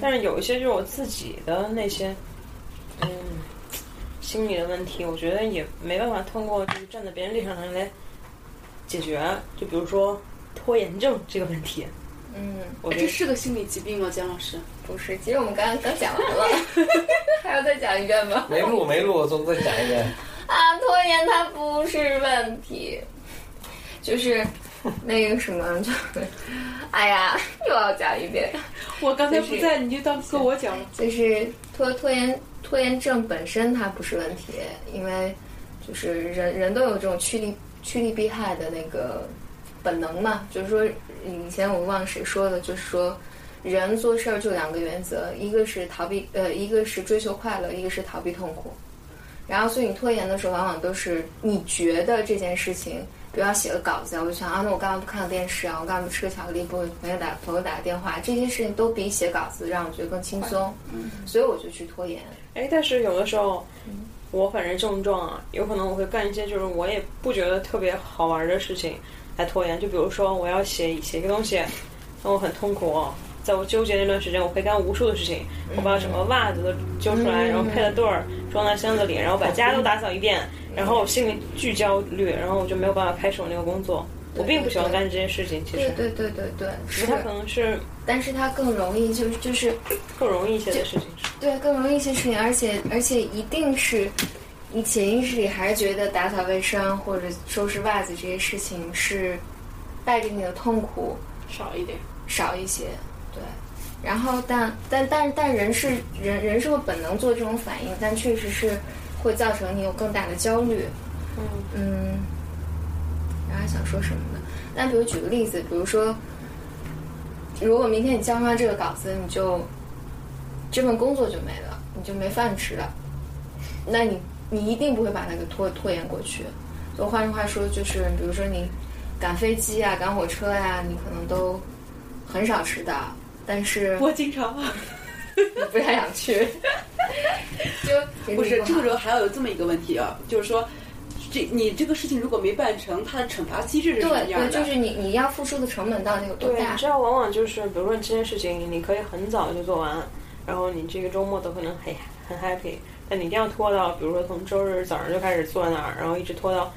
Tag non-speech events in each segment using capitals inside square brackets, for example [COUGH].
但是有一些就是我自己的那些，嗯，心理的问题，我觉得也没办法通过就是站在别人立场上来解决。就比如说拖延症这个问题，嗯，我觉得这是个心理疾病吗？姜老师？不是，其实我们刚刚刚讲完了，[LAUGHS] 还要再讲一遍吗？没录没录，总再讲一遍。啊，拖延它不是问题，就是 [LAUGHS] 那个什么，就哎呀，又要讲一遍，我刚才不在，你就当跟我讲了。就是拖拖延拖延症本身它不是问题，因为就是人人都有这种趋利趋利避害的那个本能嘛，就是说以前我忘了谁说的，就是说人做事儿就两个原则，一个是逃避呃，一个是追求快乐，一个是逃避痛苦。然后，所以你拖延的时候，往往都是你觉得这件事情，比如要写个稿子啊，我就想啊，那我干嘛不看个电视啊？我干嘛不吃个巧克力？不给朋友打朋友打个电话？这些事情都比写稿子让我觉得更轻松，所以我就去拖延。哎，但是有的时候，我反正症状啊，有可能我会干一些就是我也不觉得特别好玩的事情来拖延。就比如说我要写写一个东西，那我很痛苦，在我纠结那段时间，我可以干无数的事情。我把什么袜子都揪出来，然后配了对儿，装在箱子里，然后把家都打扫一遍，然后我心里巨焦虑，然后我就没有办法开始我那个工作。我并不喜欢干这件事情，其实，对对对对对，是只是它可能是但是它更容易，就是就是更容易一些的事情。对更容易一些事情，而且而且一定是你潜意识里还是觉得打扫卫生或者收拾袜子这些事情是带给你的痛苦少一点。少一些，对。然后但但但但人是人人是会本能做这种反应，但确实是会造成你有更大的焦虑。嗯嗯，然后还想说什么呢？那比如举个例子，比如说，如果明天你交上这个稿子，你就这份工作就没了，你就没饭吃了，那你你一定不会把那个拖拖延过去。就换句话说，就是比如说你赶飞机啊、赶火车呀、你可能都很少迟到，但是我经常你不太想去，[LAUGHS] 就不是这个时候还要有这么一个问题啊，就是说，这你这个事情如果没办成，它的惩罚机制是什么对对，样的？就是你你要付出的成本到底有多对，大你？知道，往往就是，比如说你这件事情，你可以很早就做完，然后你这个周末都可能很很 happy，但你一定要拖到，比如说从周日早上就开始坐在那儿，然后一直拖到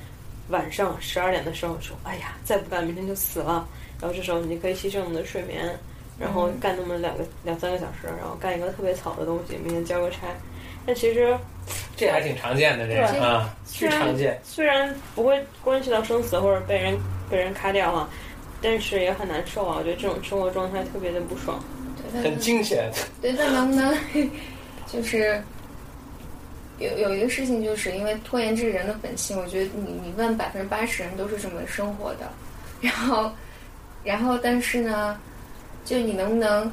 晚上十二点的时候，说，哎呀，再不干明天就死了。然后这时候你可以牺牲你的睡眠，然后干那么两个两三个小时，然后干一个特别草的东西，明天交个差。但其实这还挺常见的，这个啊，巨虽然常见。虽然不会关系到生死或者被人被人咔掉哈，但是也很难受啊。我觉得这种生活状态特别的不爽。很惊险，对，那能不能 [LAUGHS] 就是有有一个事情，就是因为拖延这是人的本性，我觉得你你问百分之八十人都是这么生活的，然后然后但是呢，就你能不能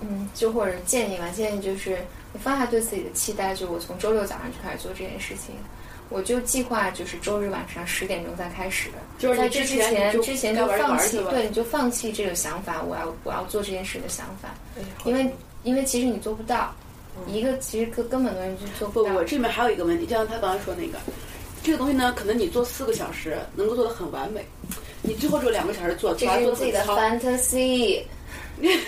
嗯，就或者建议吧，建议就是你放下对自己的期待，就我从周六早上就开始做这件事情。我就计划就是周日晚上十点钟再开始，就是在这之前之前就就放弃，对，你就放弃这个想法，我要我要做这件事的想法。因为因为其实你做不到，一个其实根根本的人就做不。不我，这里面还有一个问题，就像他刚刚说那个，这个东西呢，可能你做四个小时能够做得很完美，你最后只有两个小时做，这是你自己的做得很糙。fantasy，真的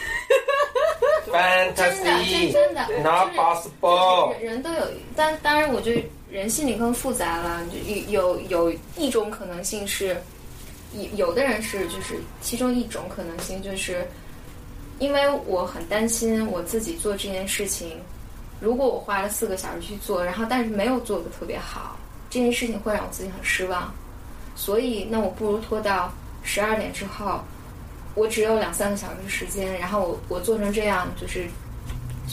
，fantasy 真真的 not 就是 possible。人人都有，但当然，我觉得人心里更复杂了。就有有有一种可能性是，有有的人是就是其中一种可能性就是，因为我很担心我自己做这件事情，如果我花了四个小时去做，然后但是没有做的特别好，这件事情会让我自己很失望。所以，那我不如拖到十二点之后，我只有两三个小时的时间，然后我我做成这样，就是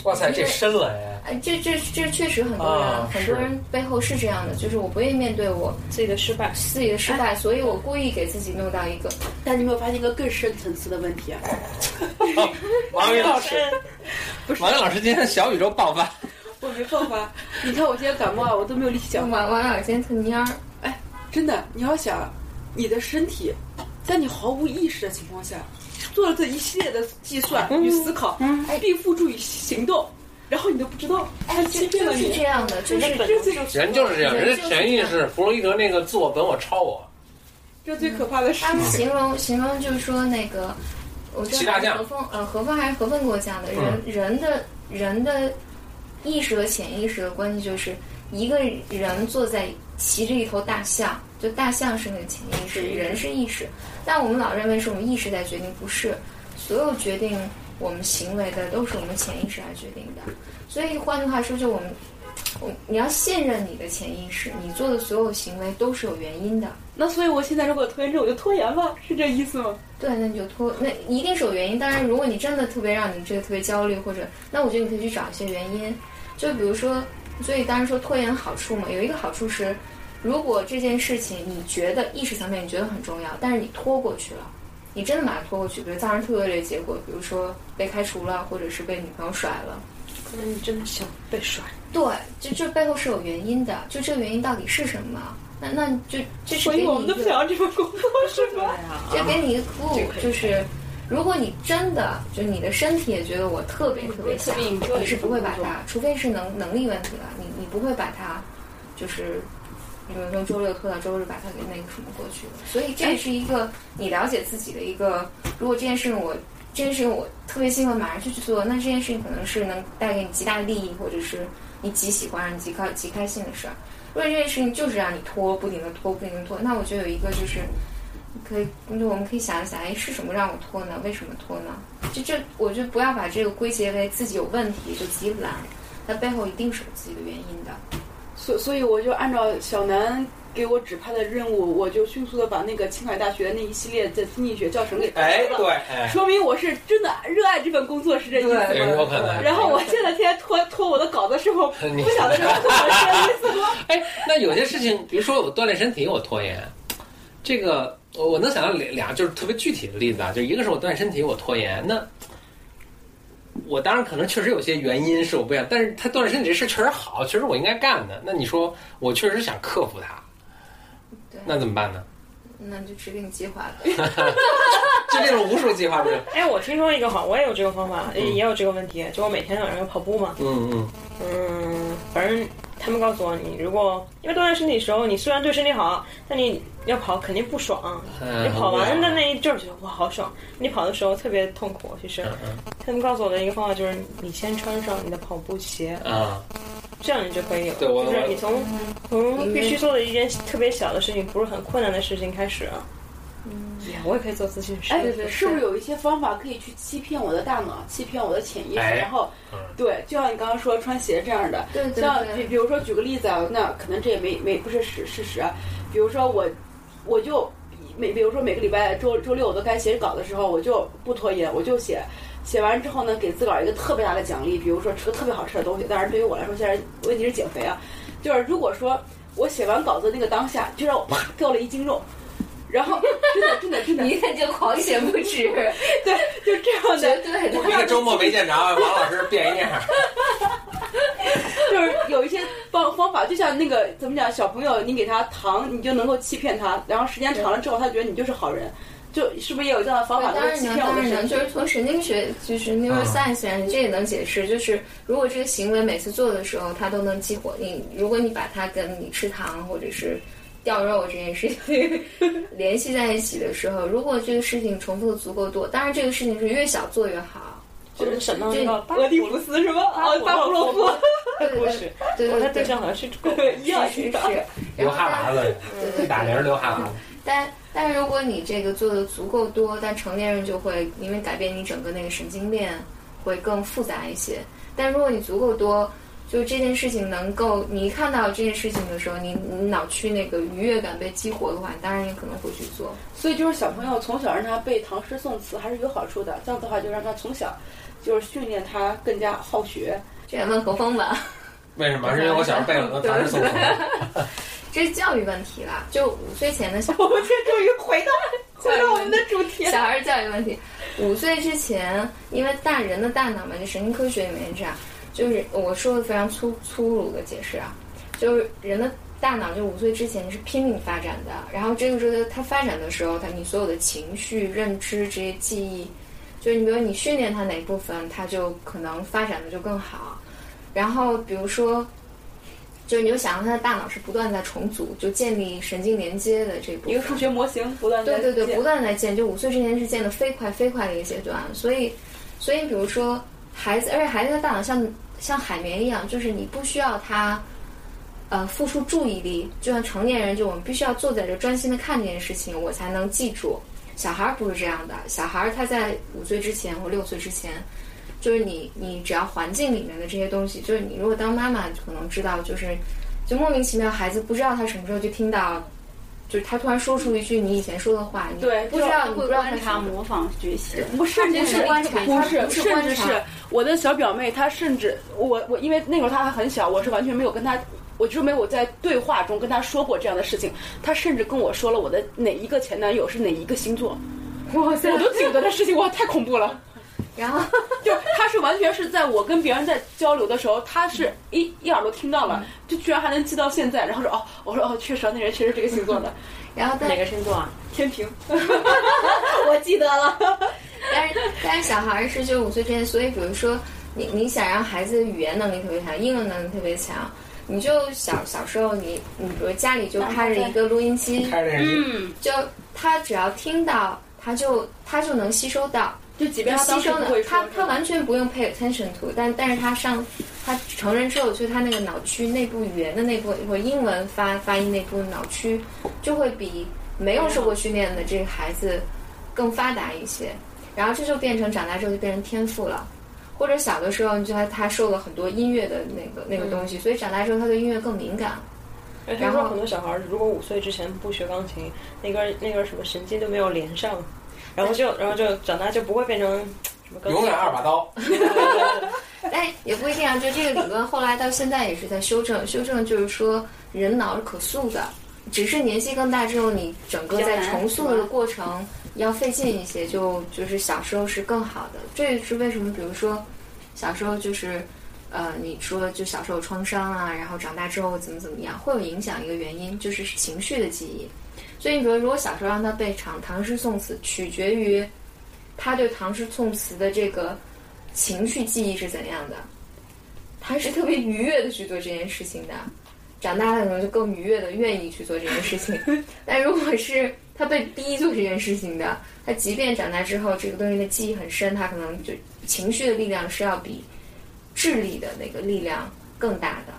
哇塞，这深了哎！哎，这这这确实很多人、啊很多人背后是这样的，就是我不愿意面对我自己的失败，自己的失败，所以我故意给自己弄到一个但你有没有发现一个更深层次的问题啊？王宇老师，[LAUGHS] 不是王宇老师今天小宇宙爆发，[LAUGHS] 我没爆发，你看我今天感冒，我都没有力气讲话。王王老师今天特蔫儿，真的，你要想，你的身体在你毫无意识的情况下，做了这一系列的计算与思考，并付诸于行动，然后你都不知道，他欺骗了你。是这。样的，就是这最人就是这样，人的潜意识，弗洛伊德那个自我本我超我，这最可怕的是他们。形容形容就是说那个，我知骑大象道何峰，呃，何峰还是何峰给我讲的，人、嗯。人的人的意识和潜意识的关系就是一个人坐在骑着一头大象，就大象是那个潜意识，人是意识，但我们老认为是我们意识在决定，不是，所有决定我们行为的都是我们潜意识来决定的，所以换句话说，就我们。我你要信任你的潜意识，你做的所有行为都是有原因的。那所以我现在如果拖延症，我就拖延吧，是这意思吗？对，那你就拖，那一定是有原因。当然，如果你真的特别让你这个特别焦虑，或者那我觉得你可以去找一些原因。就比如说，所以当然说拖延好处嘛，有一个好处是，如果这件事情你觉得意识层面你觉得很重要，但是你拖过去了，你真的把它拖过去，比如造成特别恶劣的结果，比如说被开除了，或者是被女朋友甩了。可能你真的想被甩，对，就这背后是有原因的，就这个原因到底是什么？那那就这是所以我们都不给你一个想要这份工作，是对吗？啊，这给你一个 clue，就是如果你真的就你的身体也觉得我特别特别想，你是不会把它，除非是能能力问题了，你你不会把它，就是比如说周六拖到周日把它给那个什么过去了。所以这也是一个你了解自己的一个，如果这件事情我这件事情我特别兴奋，马上就去做，那这件事情可能是能带给你极大利益，或者是你极喜欢、让你极开极开心的事儿。如果这件事情就是让你拖，不停的拖，不停的拖，那我觉得有一个就是。可以，就我们可以想一想，哎，是什么让我拖呢？为什么拖呢？就这，我就不要把这个归结为自己有问题，就自己懒，它背后一定是有自己的原因的。所所以我就按照小南给我指派的任务，我就迅速的把那个青海大学那一系列的经济学教程给哎，读了。对，哎，说明我是真的热爱这份工作，是这意思吗？有可能。然后我现在天天拖拖我的稿子的时候，不晓得这个拖是这意思吗？[LAUGHS] 哎，那有些事情，比如说我锻炼身体，我拖延，这个我我能想到两俩就是特别具体的例子啊，就一个是我锻炼身体，我拖延，那我当然可能确实有些原因是我不想，但是他锻炼身体这事确实好，确实我应该干的。那你说我确实想克服它，那怎么办呢？那就制定计划呗。制定了无数计划不是？哎，我听说一个好，我也有这个方法，也也有这个问题，就我每天晚上要跑步嘛，嗯嗯嗯，反正他们告诉我，你如果因为锻炼身体的时候，你虽然对身体好，但你要跑肯定不爽。嗯，你跑完的那一阵儿觉得哇好爽，你跑的时候特别痛苦。其实嗯嗯他们告诉我的一个方法就是，你先穿上你的跑步鞋，啊，这样你就可以有。对我就是你从从必须做的一件特别小的事情，不是很困难的事情开始。嗯，我也可以做咨询师。哎对对，是不是有一些方法可以去欺骗我的大脑，欺骗我的潜意识？哎然后嗯，对，就像你刚刚说穿鞋这样的，对对像比，比如说举个例子啊，那可能这也没没不是事事实啊。比如说我我就每比如说每个礼拜周周六我都该写稿的时候，我就不拖延，我就写。写完之后呢，给自个儿一个特别大的奖励，比如说吃个特别好吃的东西。当然，对于我来说，现在问题是减肥啊。就是如果说我写完稿子那个当下，就让我啪掉了一斤肉，然后 [LAUGHS] 真的真的真的你一看就狂写不止，对，就这样绝的，对的。一个周末没见着，王老师变一样。就是有一些方方法，就像那个怎么讲，小朋友你给他糖，你就能够欺骗他，然后时间长了之后，他觉得你就是好人，就是不是也有这样的方法能当然能，够欺骗我当然？就是从神经学，就是 neuroscience 上，这也能解释。就是如果这个行为每次做的时候，它都能激活你，如果你把它跟你吃糖或者是掉肉这件事情联系在一起的时候，如果这个事情重复的足够多，当然这个事情是越小做越好。就是什么那个巴俄狄浦斯是吗？哦，巴甫洛夫，不是，[LAUGHS] 对对对对，象好像是 [LAUGHS] 狗。一样是是是一样。。流然后但哈喇子，对打铃儿流哈喇子。但但如果你这个做的足够多，但成年人就会因为改变你整个那个神经链会更复杂一些。但如果你足够多，就这件事情能够你一看到这件事情的时候，你你脑区那个愉悦感被激活的话，你当然也可能会去做。所以就是小朋友从小让他背唐诗宋词还是有好处的，这样的话就让他从小就是训练他更加好学。这也问何峰吧，为什么？是因为我小时候背了很多唐诗宋词。[LAUGHS] 这是教育问题啦。就五岁前的小我们这终于回到 [LAUGHS] 回到我们的主题。小孩儿教育问题，五岁之前，因为大人的大脑嘛，就神经科学里面这样，就是我说的非常粗粗鲁的解释啊，就是人的大脑就五岁之前是拼命发展的，然后这个时候它发展的时候，它你所有的情绪、认知这些记忆，就是你比如你训练它哪部分，它就可能发展的就更好。然后比如说，就是你就想象他的大脑是不断在重组，就建立神经连接的这部分。一个数学模型不断地对对对，不断在建，就五岁之前是建的飞快飞快的一个阶段，所以所以比如说孩子，而且孩子的大脑像像海绵一样，就是你不需要他呃付出注意力，就像成年人，就我们必须要坐在这专心的看这件事情，我才能记住。小孩儿不是这样的，小孩儿他在五岁之前或六岁之前，就是你你只要环境里面的这些东西，就是你如果当妈妈可能知道，就是就莫名其妙孩子不知道他什么时候就听到。就是他突然说出一句你以前说的话，你对不知道你不会知道他观察、模仿、学习。我甚至不是观察不是不是甚至是我的小表妹，她甚至我我因为那会儿她还很小，我是完全没有跟她，我就没有在对话中跟她说过这样的事情。她甚至跟我说了我的哪一个前男友是哪一个星座，哇塞我都记得的事情，哇，太恐怖了。然后 [LAUGHS] 就他是完全是在我跟别人在交流的时候，他是一一耳朵听到了，就居然还能记到现在。然后说哦，我说哦，确实啊那人确实这个星座的，[LAUGHS] 然后但哪个星座啊？天平。[LAUGHS] 我记得了，但是但是小孩儿是就五岁之前，所以比如说你你想让孩子语言能力特别强，英文能力特别强，你就小小时候你你比如家里就开着一个录音机，开着电视机，嗯，就他只要听到，他就他就能吸收到，就即便他吸当时他他完全不用 pay attention to，但但是他上他成人之后，就他那个脑区内部语言的那部或者英文发发音那部分脑区，就会比没有受过训练的这个孩子更发达一些。然后这就变成长大之后就变成天赋了，或者小的时候你就他他受了很多音乐的那个那个东西，所以长大之后他对音乐更敏感。而且说很多小孩儿如果五岁之前不学钢琴，那根那根什么神经都没有连上，然后就然后就长大就不会变成什么永远二把刀。[LAUGHS] 但也不一定啊，就这个理论后来到现在也是在修正，修正就是说人脑是可塑的，只是年纪更大之后，你整个在重塑的过程要费劲一些，就就是小时候是更好的。这也是为什么，比如说小时候就是。呃，你说就小时候创伤啊，然后长大之后怎么怎么样，会有影响。一个原因就是情绪的记忆。所以你说如，如果小时候让他背唐唐诗宋词，取决于他对唐诗宋词的这个情绪记忆是怎样的。他是特别愉悦的去做这件事情的，长大了可能就更愉悦的愿意去做这件事情。[LAUGHS] 但如果是他被逼做这件事情的，他即便长大之后这个东西的记忆很深，他可能就情绪的力量是要比智力的那个力量更大的。